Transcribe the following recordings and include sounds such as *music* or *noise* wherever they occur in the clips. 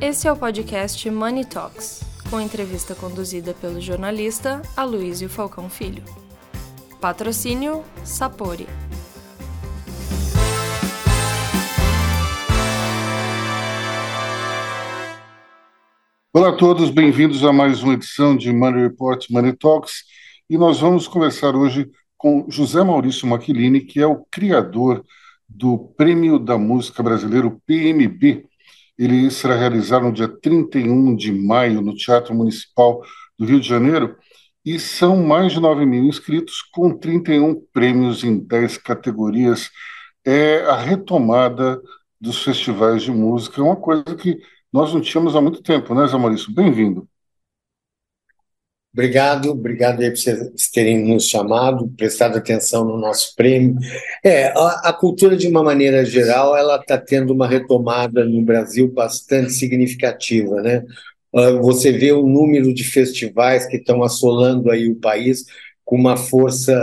Esse é o podcast Money Talks, com entrevista conduzida pelo jornalista Aloysio Falcão Filho. Patrocínio Sapori. Olá a todos, bem-vindos a mais uma edição de Money Report Money Talks e nós vamos conversar hoje com José Maurício Maquilini, que é o criador do Prêmio da Música Brasileiro PMB, ele será realizado no dia 31 de maio no Teatro Municipal do Rio de Janeiro e são mais de 9 mil inscritos com 31 prêmios em 10 categorias. É a retomada dos festivais de música, uma coisa que nós não tínhamos há muito tempo, né, Zé Maurício? Bem-vindo. Obrigado, obrigado aí por vocês terem nos chamado, prestado atenção no nosso prêmio. É, a, a cultura, de uma maneira geral, ela está tendo uma retomada no Brasil bastante significativa, né? Uh, você vê o número de festivais que estão assolando aí o país com uma força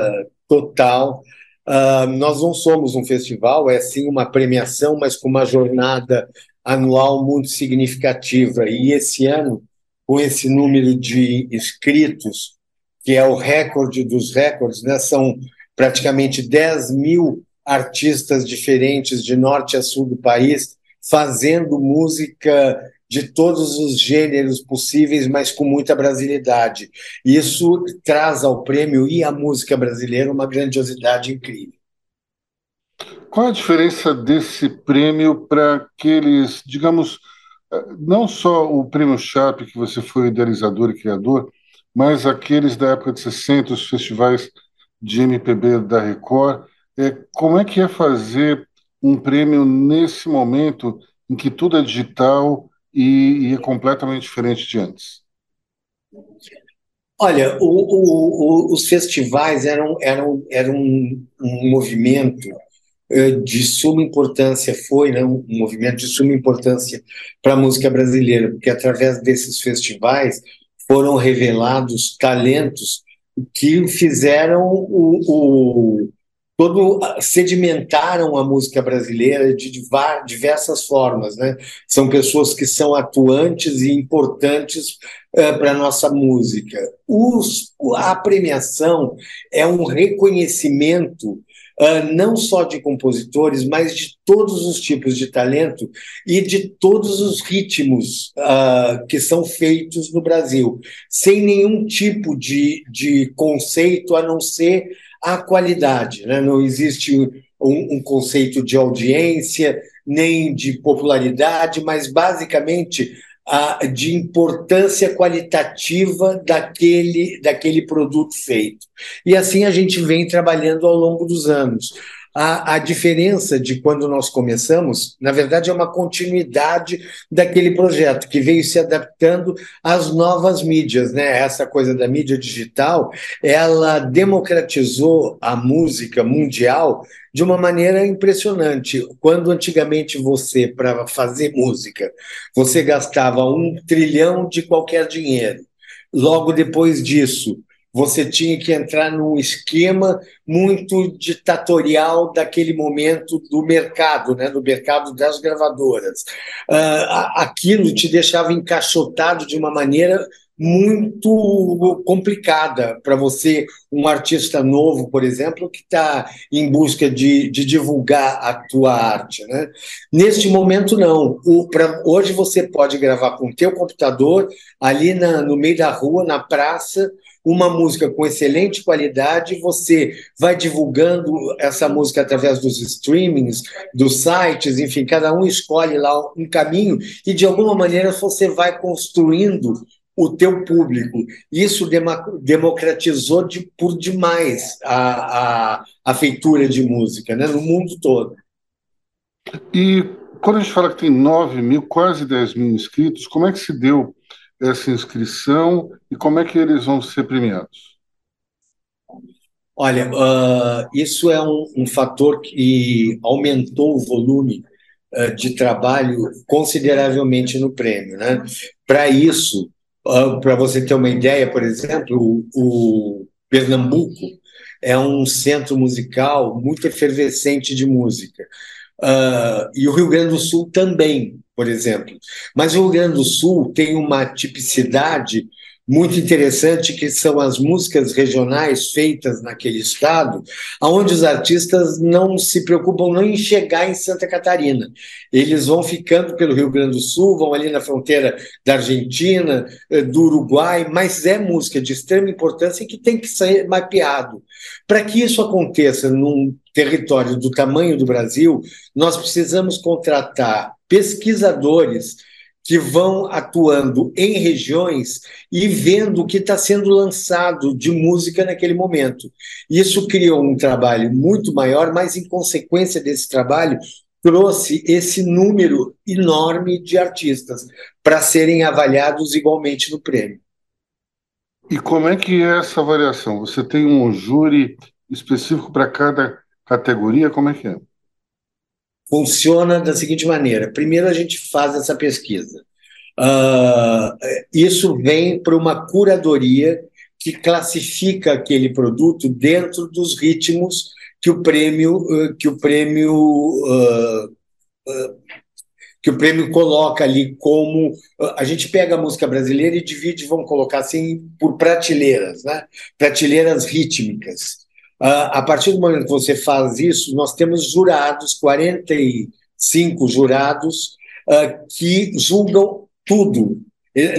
total. Uh, nós não somos um festival, é sim uma premiação, mas com uma jornada anual muito significativa. E esse ano com esse número de inscritos, que é o recorde dos recordes, né? são praticamente 10 mil artistas diferentes de norte a sul do país fazendo música de todos os gêneros possíveis, mas com muita brasilidade. Isso traz ao prêmio e à música brasileira uma grandiosidade incrível. Qual a diferença desse prêmio para aqueles, digamos, não só o Prêmio Sharp, que você foi idealizador e criador, mas aqueles da época de 60, os festivais de MPB da Record. É, como é que é fazer um prêmio nesse momento em que tudo é digital e, e é completamente diferente de antes? Olha, o, o, o, os festivais eram, eram, eram um, um movimento de suma importância foi né, um movimento de suma importância para a música brasileira, porque através desses festivais foram revelados talentos que fizeram o, o todo sedimentaram a música brasileira de diversas formas, né? São pessoas que são atuantes e importantes uh, para a nossa música. Os, a premiação é um reconhecimento uh, não só de compositores, mas de todos os tipos de talento e de todos os ritmos uh, que são feitos no Brasil, sem nenhum tipo de, de conceito a não ser a qualidade. Né? Não existe um, um conceito de audiência, nem de popularidade, mas basicamente de importância qualitativa daquele, daquele produto feito. E assim a gente vem trabalhando ao longo dos anos. A, a, diferença de quando nós começamos, na verdade, é uma continuidade daquele projeto que veio se adaptando às novas mídias, né? Essa coisa da mídia digital, ela democratizou a música mundial de uma maneira impressionante. Quando antigamente você, para fazer música, você gastava um trilhão de qualquer dinheiro. Logo depois disso, você tinha que entrar num esquema muito ditatorial daquele momento do mercado, né, do mercado das gravadoras. Uh, aquilo te deixava encaixotado de uma maneira muito complicada para você, um artista novo, por exemplo, que está em busca de, de, divulgar a tua arte. Né? Neste momento, não. O, pra, hoje você pode gravar com o teu computador, ali na, no meio da rua, na praça, uma música com excelente qualidade, você vai divulgando essa música através dos streamings, dos sites, enfim, cada um escolhe lá um caminho e de alguma maneira você vai construindo o teu público. Isso democratizou de, por demais a, a, a feitura de música né, no mundo todo. E quando a gente fala que tem 9 mil, quase 10 mil inscritos, como é que se deu essa inscrição e como é que eles vão ser premiados? Olha, uh, isso é um, um, fator que aumentou o volume uh, de trabalho consideravelmente no prêmio. Né? Para isso, uh, para você ter uma ideia, por exemplo, o, o Pernambuco é um centro musical muito efervescente de música. uh, e o Rio Grande do Sul também, por exemplo. Mas o Rio Grande do Sul tem uma tipicidade muito interessante que são as músicas regionais feitas naquele estado, onde os artistas não se preocupam nem em chegar em Santa Catarina. Eles vão ficando pelo Rio Grande do Sul, vão ali na fronteira da Argentina, eh, do Uruguai, mas é música de extrema importância e que tem que ser mapeado. Para que isso aconteça num território do tamanho do Brasil, nós precisamos contratar pesquisadores que vão atuando em regiões e vendo o que está sendo lançado de música naquele momento. Isso criou um trabalho muito maior, mas em consequência desse trabalho, trouxe esse número enorme de artistas para serem avaliados igualmente no prêmio. E como é que é essa avaliação? Você tem um júri específico para cada categoria? Como é que é? Funciona da seguinte maneira: primeiro a gente faz essa pesquisa. Uh, isso vem para uma curadoria que classifica aquele produto dentro dos ritmos que o prêmio que o prêmio uh, que o prêmio coloca ali como a gente pega a música brasileira e divide, vamos colocar assim, por prateleiras, né? Prateleiras rítmicas. Uh, a partir do momento que você faz isso, nós temos jurados, 45 jurados, uh, que julgam tudo.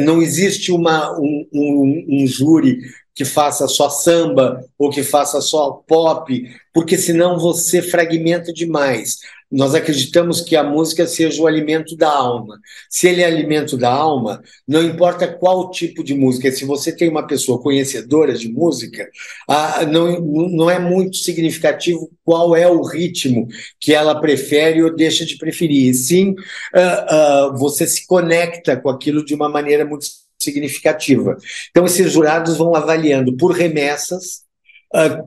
Não existe uma, um, um, um júri que faça só samba ou que faça só pop, porque senão você fragmenta demais. Nós acreditamos que a música seja o alimento da alma. Se ele é alimento da alma, não importa qual tipo de música, se você tem uma pessoa conhecedora de música, não, não é muito significativo qual é o ritmo que ela prefere ou deixa de preferir. Sim, ah, ah, você se conecta com aquilo de uma maneira muito significativa. Então, esses jurados vão avaliando por remessas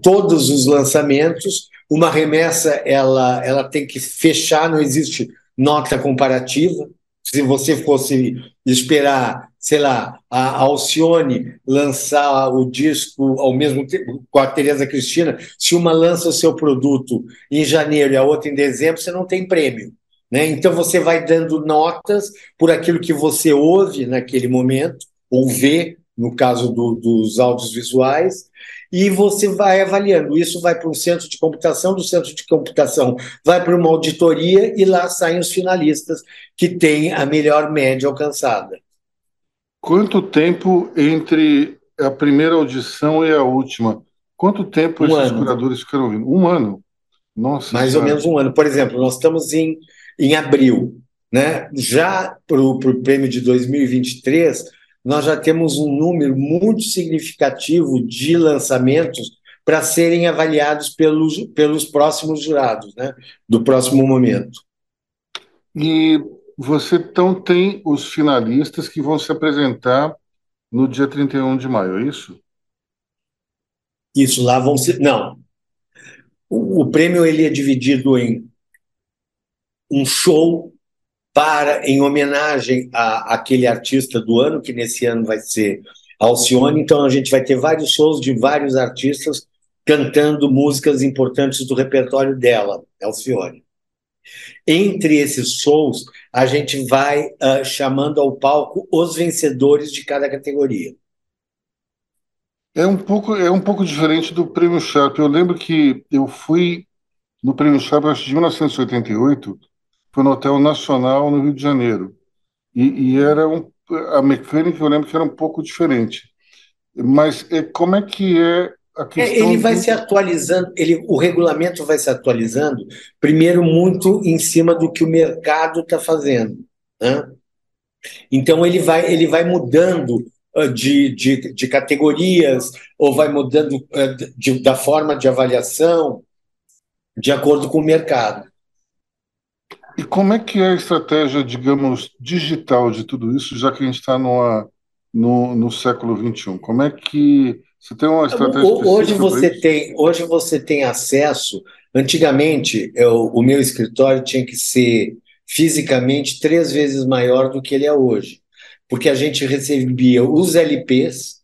todos os lançamentos uma remessa, ela, ela tem que fechar, não existe nota comparativa. Se você fosse esperar, sei lá, a Alcione lançar o disco ao mesmo tempo com a Tereza Cristina, se uma lança o seu produto em janeiro e a outra em dezembro, você não tem prêmio. Né? Então você vai dando notas por aquilo que você ouve naquele momento, ou vê, no caso do, dos áudios visuais, e você vai avaliando. Isso vai para um centro de computação, do centro de computação vai para uma auditoria e lá saem os finalistas que têm a melhor média alcançada. Quanto tempo entre a primeira audição e a última? Quanto tempo um esses ano. curadores ficaram ouvindo? Um ano? Nossa. Mais cara. ou menos um ano. Por exemplo, nós estamos em, em abril. Né? Já para o prêmio de 2023, nós já temos um número muito significativo de lançamentos para serem avaliados pelos, pelos próximos jurados, né, do próximo momento. E você então tem os finalistas que vão se apresentar no dia 31 de maio, é isso? Isso, lá vão ser. Não. O, o prêmio ele é dividido em um show para em homenagem a aquele artista do ano, que nesse ano vai ser Alcione. Então a gente vai ter vários shows de vários artistas cantando músicas importantes do repertório dela, Alcione. Entre esses shows, a gente vai uh, chamando ao palco os vencedores de cada categoria. É um pouco é um pouco diferente do Prêmio Sharp. Eu lembro que eu fui no Prêmio Sharp acho de 1988 foi no Hotel Nacional, no Rio de Janeiro. E, e era um, a mecânica, eu lembro que era um pouco diferente. Mas é, como é que é a questão... É, ele vai se atualizando, ele, o regulamento vai se atualizando, primeiro muito em cima do que o mercado está fazendo. Né? Então ele vai, ele vai mudando uh, de, de, de, categorias, ou vai mudando uh, de, da forma de avaliação de acordo com o mercado. E como é que é a estratégia, digamos, digital de tudo isso, já que a gente está no, no século XXI? Como é que você tem uma estratégia hoje você tem Hoje você tem acesso. Antigamente, eu, o meu escritório tinha que ser fisicamente três vezes maior do que ele é hoje, porque a gente recebia os LPs,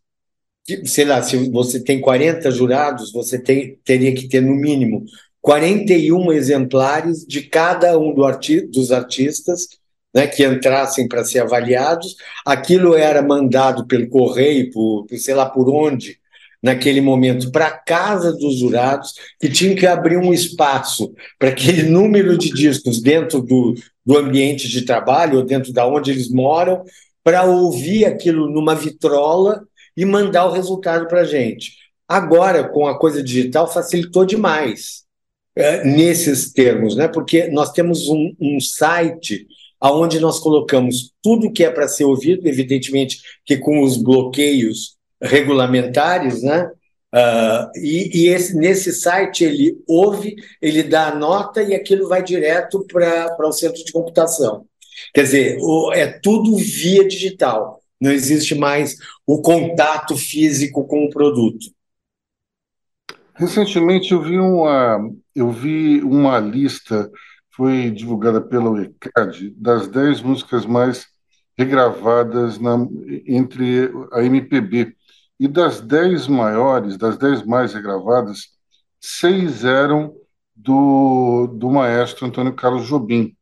sei lá, se você tem 40 jurados, você tem, teria que ter no mínimo 41 exemplares de cada um do arti dos artistas né, que entrassem para ser avaliados. Aquilo era mandado pelo correio, por, sei lá por onde, naquele momento, para a casa dos jurados, que tinham que abrir um espaço para aquele *laughs* número de discos dentro do, do ambiente de trabalho, ou dentro da onde eles moram, para ouvir aquilo numa vitrola e mandar o resultado para a gente. Agora, com a coisa digital, facilitou demais é, nesses termos, né? porque nós temos um, um site onde nós colocamos tudo que é para ser ouvido, evidentemente que com os bloqueios regulamentares, né? Uh, e, e esse, nesse site ele ouve, ele dá a nota e aquilo vai direto para o centro de computação. Quer dizer, o, é tudo via digital. Não existe mais o contato físico com o produto. Recentemente eu vi uma, eu vi uma lista, foi divulgada pela UECAD, das 10 músicas mais regravadas na, entre a MPB. E das 10 maiores, das 10 mais regravadas, seis eram do, do maestro Antônio Carlos Jobim.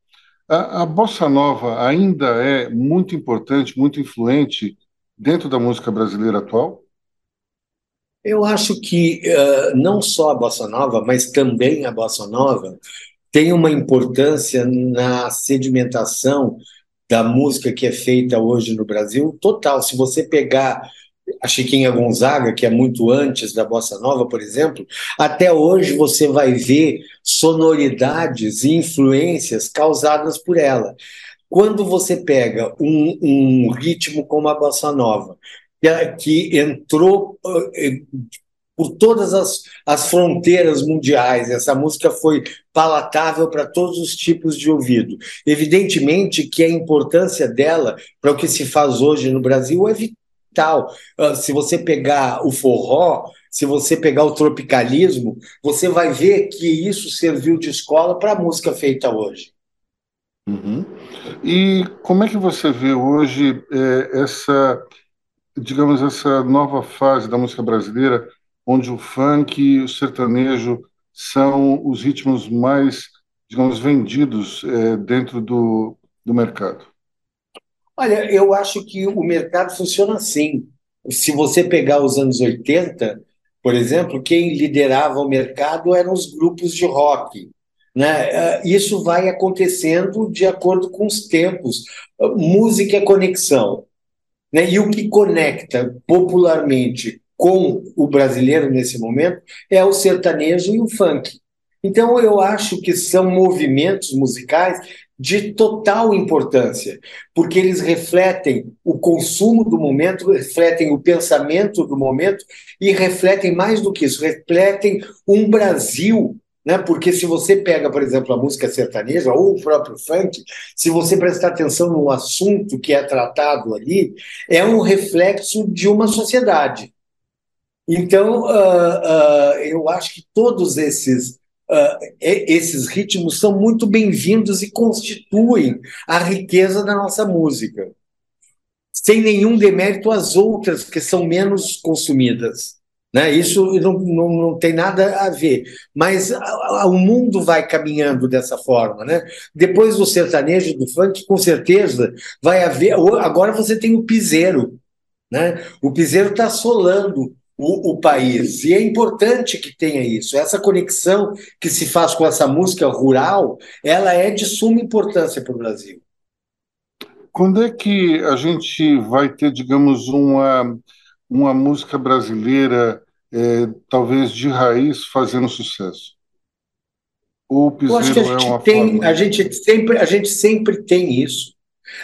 A, a bossa nova ainda é muito importante, muito influente dentro da música brasileira atual? Eu acho que uh, não só a bossa nova, mas também a bossa nova tem uma importância na sedimentação da música que é feita hoje no Brasil total. Se você pegar a Chiquinha Gonzaga, que é muito antes da bossa nova, por exemplo, até hoje você vai ver sonoridades e influências causadas por ela. Quando você pega um, um ritmo como a bossa nova que entrou eh, por todas as, as fronteiras mundiais. Essa música foi palatável para todos os tipos de ouvido. Evidentemente que a importância dela para o que se faz hoje no Brasil é vital. Ah, se você pegar o forró, se você pegar o tropicalismo, você vai ver que isso serviu de escola para a música feita hoje. Uhum. E como é que você vê hoje é, essa digamos, essa nova fase da música brasileira, onde o funk e o sertanejo são os ritmos mais, digamos, vendidos é, dentro do, do mercado? Olha, eu acho que o mercado funciona assim. Se você pegar os anos 80, por exemplo, quem liderava o mercado eram os grupos de rock. Né? É, isso vai acontecendo de acordo com os tempos. Música é conexão. Né? E o que conecta popularmente com o brasileiro nesse momento é o sertanejo e o funk. Então, eu acho que são movimentos musicais de total importância, porque eles refletem o consumo do momento, refletem o pensamento do momento e refletem mais do que isso, refletem um Brasil né? Porque se você pega, por exemplo, a música sertaneja ou o próprio funk, se você prestar atenção no assunto que é tratado ali, é um reflexo de uma sociedade. Então, uh, uh, eu acho que todos esses uh, esses ritmos são muito bem-vindos e constituem a riqueza da nossa música, sem nenhum demérito às outras que são menos consumidas. Né? Isso não, não, não tem nada a ver. Mas a, a, o mundo vai caminhando dessa forma. Né? Depois do sertanejo, do funk, com certeza vai haver. Agora você tem o piseiro. Né? O piseiro está assolando o, o, país. E é importante que tenha isso. Essa conexão que se faz com essa música rural, ela é de suma importância para o Brasil. Quando é que a gente vai ter, digamos, uma, uma música brasileira é, talvez de raiz fazendo sucesso? Ou o piseiro é uma tem, forma... a gente sempre a gente sempre tem isso.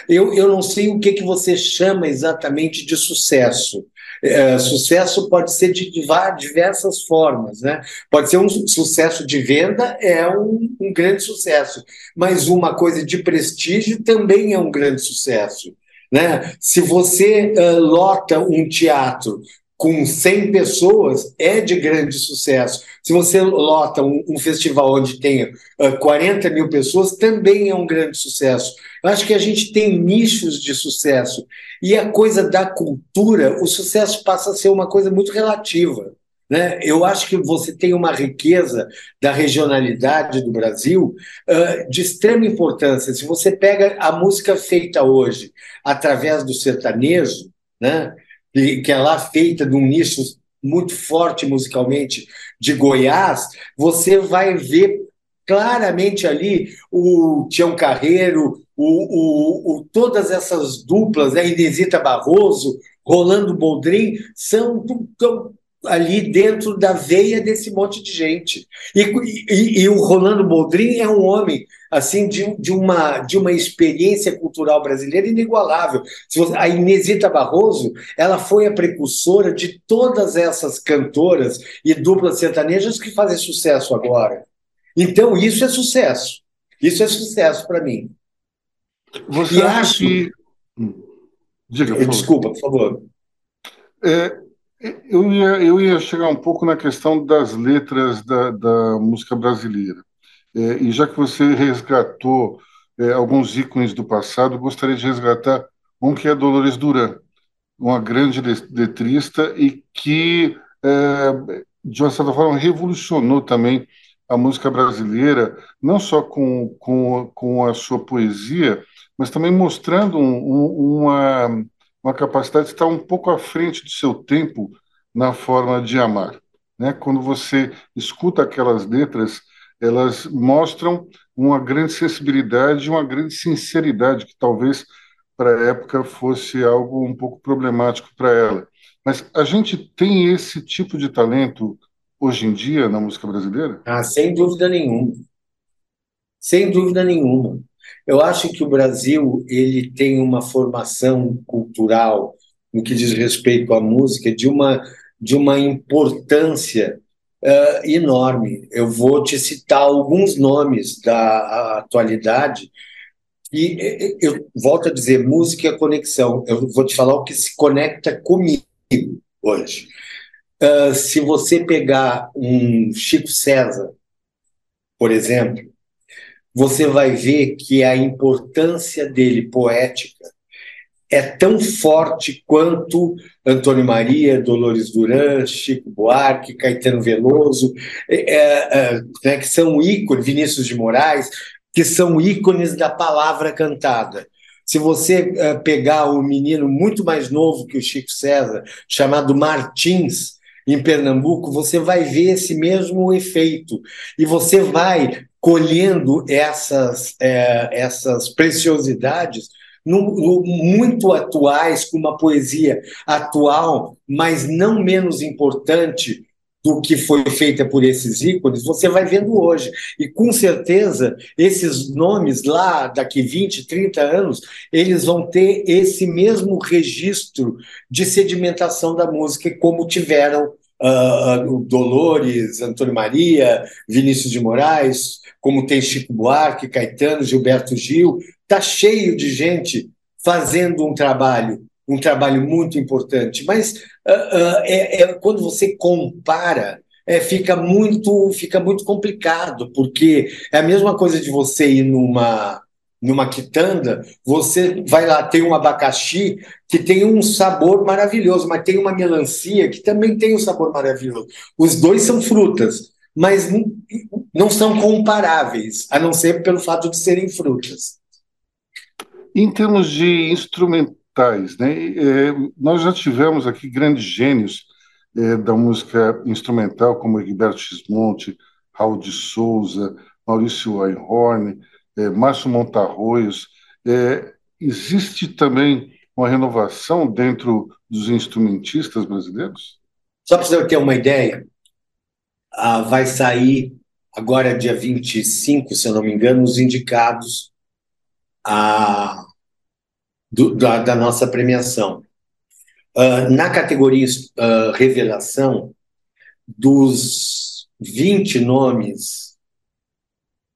Eu, eu não sei o que, que você chama exatamente de sucesso. É, sucesso pode ser de diversas formas, né? Pode ser um sucesso de venda, é um, um grande sucesso, mas uma coisa de prestígio também é um grande sucesso. Né? Se você uh, lota um teatro com 100 pessoas é de grande sucesso. Se você lota um, um festival onde tem uh, 40 mil pessoas, também é um grande sucesso. Eu acho que a gente tem nichos de sucesso. E a coisa da cultura, o sucesso passa a ser uma coisa muito relativa. Né? Eu acho que você tem uma riqueza da regionalidade do Brasil uh, de extrema importância. Se você pega a música feita hoje através do sertanejo, né? Que é lá feita de um nicho muito forte musicalmente de Goiás, você vai ver claramente ali o Tião Carreiro, o, o, o, todas essas duplas, né, Inesita Barroso, Rolando Boldrin, são, são ali dentro da veia desse monte de gente. E, e, e, o Rolando Boldrin é um homem assim de, de, uma, de uma experiência cultural brasileira inigualável. A Inesita Barroso ela foi a precursora de todas essas cantoras e duplas sertanejas que fazem sucesso agora. Então, isso é sucesso. Isso é sucesso para mim. Você e acha acho... que. Hum. Diga, por Desculpa, por favor. É, eu ia, eu ia chegar um pouco na questão das letras da, da música brasileira. É, e já que você resgatou é, alguns ícones do passado, gostaria de resgatar um que é Dolores Duran, uma grande letrista e que, é, de uma certa forma, revolucionou também a música brasileira, não só com, com, com a sua poesia, mas também mostrando um, um, uma uma capacidade de estar um pouco à frente do seu tempo na forma de amar. Né? Quando você escuta aquelas letras, elas mostram uma grande sensibilidade, uma grande sinceridade, que talvez para a época fosse algo um pouco problemático para ela. Mas a gente tem esse tipo de talento hoje em dia na música brasileira? Ah, sem dúvida nenhuma. Sem dúvida nenhuma. Eu acho que o Brasil ele tem uma formação cultural no que diz respeito à música de uma de uma importância uh, enorme. Eu vou te citar alguns nomes da atualidade e eu volto a dizer música é conexão. Eu vou te falar o que se conecta comigo hoje. Uh, se você pegar um Chico César, por exemplo, você vai ver que a importância dele poética é tão forte quanto Antônio Maria, Dolores Duran, Chico Buarque, Caetano Veloso, é, é, né, que são ícones, Vinícius de Moraes, que são ícones da palavra cantada. Se você é, pegar um menino muito mais novo que o Chico César, chamado Martins, em Pernambuco, você vai ver esse mesmo efeito. E você vai colhendo essas, é, essas preciosidades no, no, muito atuais, com uma poesia atual, mas não menos importante do que foi feita por esses ícones, você vai vendo hoje. E com certeza, esses nomes lá, daqui 20, 30 anos, eles vão ter esse mesmo registro de sedimentação da música, como tiveram uh, Dolores, Antônio Maria, Vinícius de Moraes, como tem Chico Buarque, Caetano, Gilberto Gil, está cheio de gente fazendo um trabalho, um trabalho muito importante. Mas uh, uh, é, é, quando você compara, é, fica muito fica muito complicado, porque é a mesma coisa de você ir numa numa quitanda, você vai lá, tem um abacaxi que tem um sabor maravilhoso, mas tem uma melancia que também tem um sabor maravilhoso. Os dois são frutas, mas não são comparáveis, a não ser pelo fato de serem frutas. Em termos de instrumentais, né, é, nós já tivemos aqui grandes gênios é, da música instrumental, como Egberto Gismonte, Raul de Souza, Maurício Einhorn, é, Márcio Montarroios. É, existe também uma renovação dentro dos instrumentistas brasileiros? Só para você ter uma ideia, ah, vai sair agora, dia 25, se eu não me engano, os indicados a, do, da, da, nossa premiação. Uh, na categoria uh, Revelação, dos 20 nomes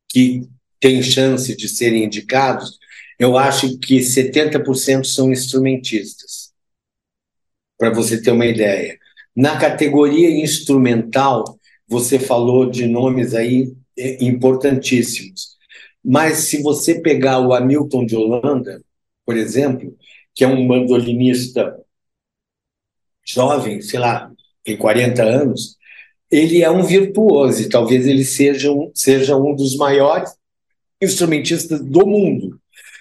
que têm chance de serem indicados, eu acho que 70% são instrumentistas, para você ter uma ideia. Na categoria instrumental, você falou de nomes aí é, importantíssimos. Mas se você pegar o Hamilton de Holanda, por exemplo, que é um mandolinista jovem, sei lá, tem 40 anos, ele é um virtuoso, talvez ele seja um, seja um dos maiores instrumentistas do mundo.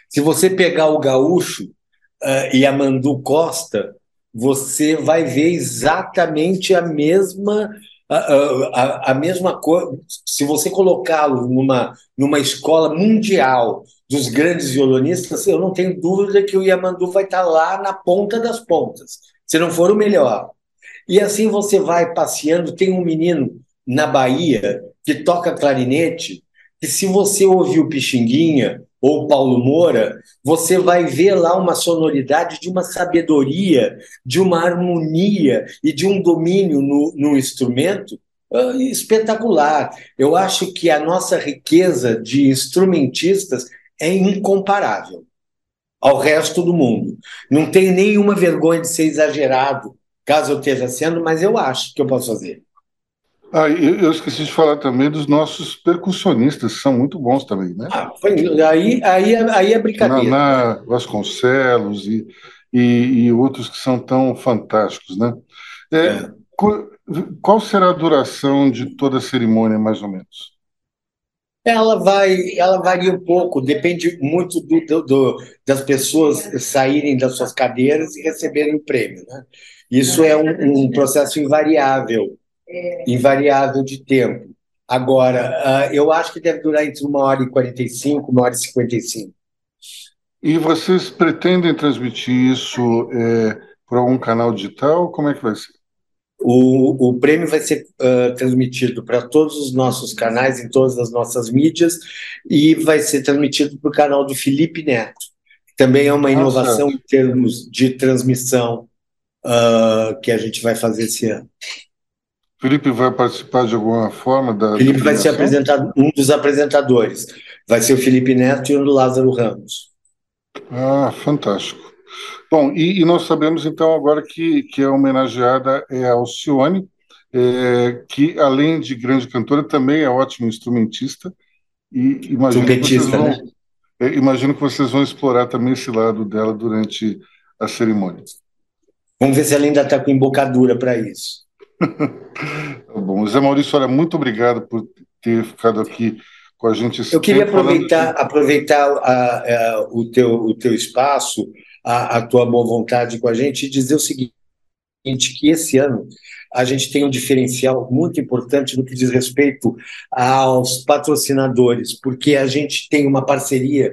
Se você pegar o gaúcho uh, e a Mandu Costa, você vai ver exatamente a mesma a, a, a mesma coisa. Se você colocá-lo numa, numa escola mundial dos grandes violonistas, eu não tenho dúvida que o Yamandu vai estar lá na ponta das pontas, se não for o melhor. E assim você vai passeando. Tem um menino na Bahia que toca clarinete, que se você ouvir o Pixinguinha ou Paulo Moura, você vai ver lá uma sonoridade de uma sabedoria, de uma harmonia e de um domínio no, no instrumento uh, espetacular. Eu acho que a nossa riqueza de instrumentistas é incomparável ao resto do mundo. Não tenho nenhuma vergonha de ser exagerado, caso eu esteja sendo, mas eu acho que eu posso fazer. Ah, eu, esqueci de falar também dos nossos percussionistas, são muito bons também, né? Ah, foi, aí, aí, aí é brincadeira. Naná, Vasconcelos e, e, e, outros que são tão fantásticos, né? É, é. Qual, qual será a duração de toda a cerimônia, mais ou menos? Ela vai, ela varia um pouco, depende muito do, do, do, das pessoas saírem das suas cadeiras e receberem o prêmio. Né? Isso é um, um processo invariável invariável de tempo. Agora, uh, eu acho que deve durar entre uma hora e 45, uma hora e 55. E vocês pretendem transmitir isso é, por algum canal digital? Como é que vai ser? O, o prêmio vai ser uh, transmitido para todos os nossos canais, em todas as nossas mídias, e vai ser transmitido para o canal do Felipe Neto. Também é uma inovação em termos de transmissão uh, que a gente vai fazer esse ano. Felipe vai participar de alguma forma da. Felipe vai ser apresentado, um dos apresentadores. Vai ser o Felipe Neto e o Lázaro Ramos. Ah, fantástico. Bom, e, e, nós sabemos então agora que, que a homenageada é a Alcione, é, que além de grande cantora, também é ótimo instrumentista. E imagino que, vão, né? é, imagino que vocês vão explorar também esse lado dela durante a cerimônia. Vamos ver se ela ainda está com embocadura para isso. *laughs* Tá bom, Zé Maurício, olha, muito obrigado por ter ficado aqui com a gente. Eu queria aproveitar, de... aproveitar a, a, o, teu, o teu espaço, a, a tua boa vontade com a gente e dizer o seguinte, que esse ano a gente tem um diferencial muito importante no que diz respeito aos patrocinadores, porque a gente tem uma parceria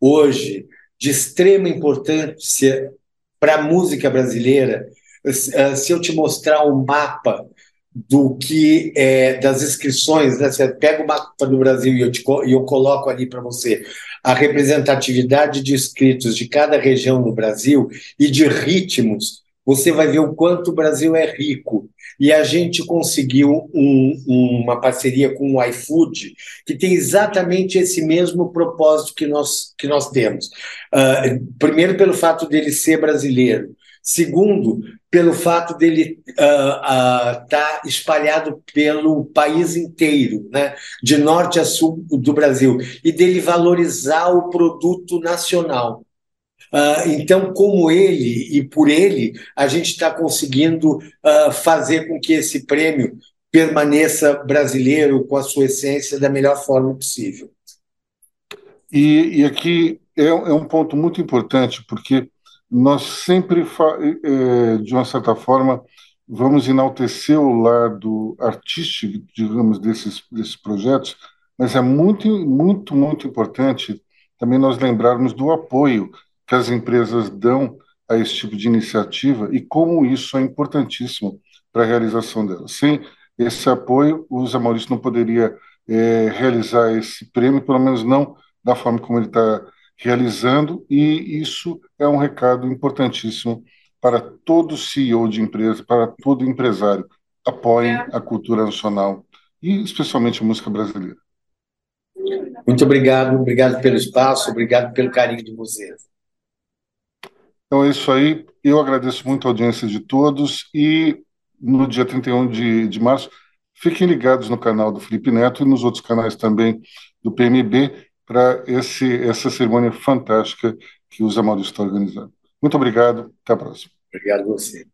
hoje de extrema importância para a música brasileira, se eu te mostrar um mapa do que é, das inscrições, né? Você pega o mapa do Brasil e eu, te, eu coloco ali para você a representatividade de inscritos de cada região no Brasil e de ritmos, você vai ver o quanto o Brasil é rico. E a gente conseguiu um, uma parceria com o iFood, que tem exatamente esse mesmo propósito que nós, que nós temos. Uh, primeiro, pelo fato dele ser brasileiro. Segundo, pelo fato dele estar uh, uh, tá espalhado pelo país inteiro, né? de norte a sul do Brasil, e dele valorizar o produto nacional. Uh, então, como ele e por ele, a gente está conseguindo uh, fazer com que esse prêmio permaneça brasileiro com a sua essência da melhor forma possível. E, e aqui é, é, um ponto muito importante, porque nós sempre, é, de uma certa forma, vamos enaltecer o lado artístico, digamos, desses, desses projetos, mas é muito, muito, muito importante também nós lembrarmos do apoio que as empresas dão a esse tipo de iniciativa e como isso é importantíssimo para a realização dela. Sem esse apoio, o Zé Maurício não poderia é, realizar esse prêmio, pelo menos não da forma como ele está realizando, e isso é um recado importantíssimo para todo CEO de empresa, para todo empresário. Apoiem a cultura nacional e especialmente a música brasileira. Muito obrigado, obrigado pelo espaço, obrigado pelo carinho de vocês. Então é isso aí. Eu agradeço muito a audiência de todos e no dia 31 de, de março, fiquem ligados no canal do Felipe Neto e nos outros canais também do PMB para essa cerimônia fantástica que o Zé Maurício está organizando. Muito obrigado, até a próxima. Obrigado a você.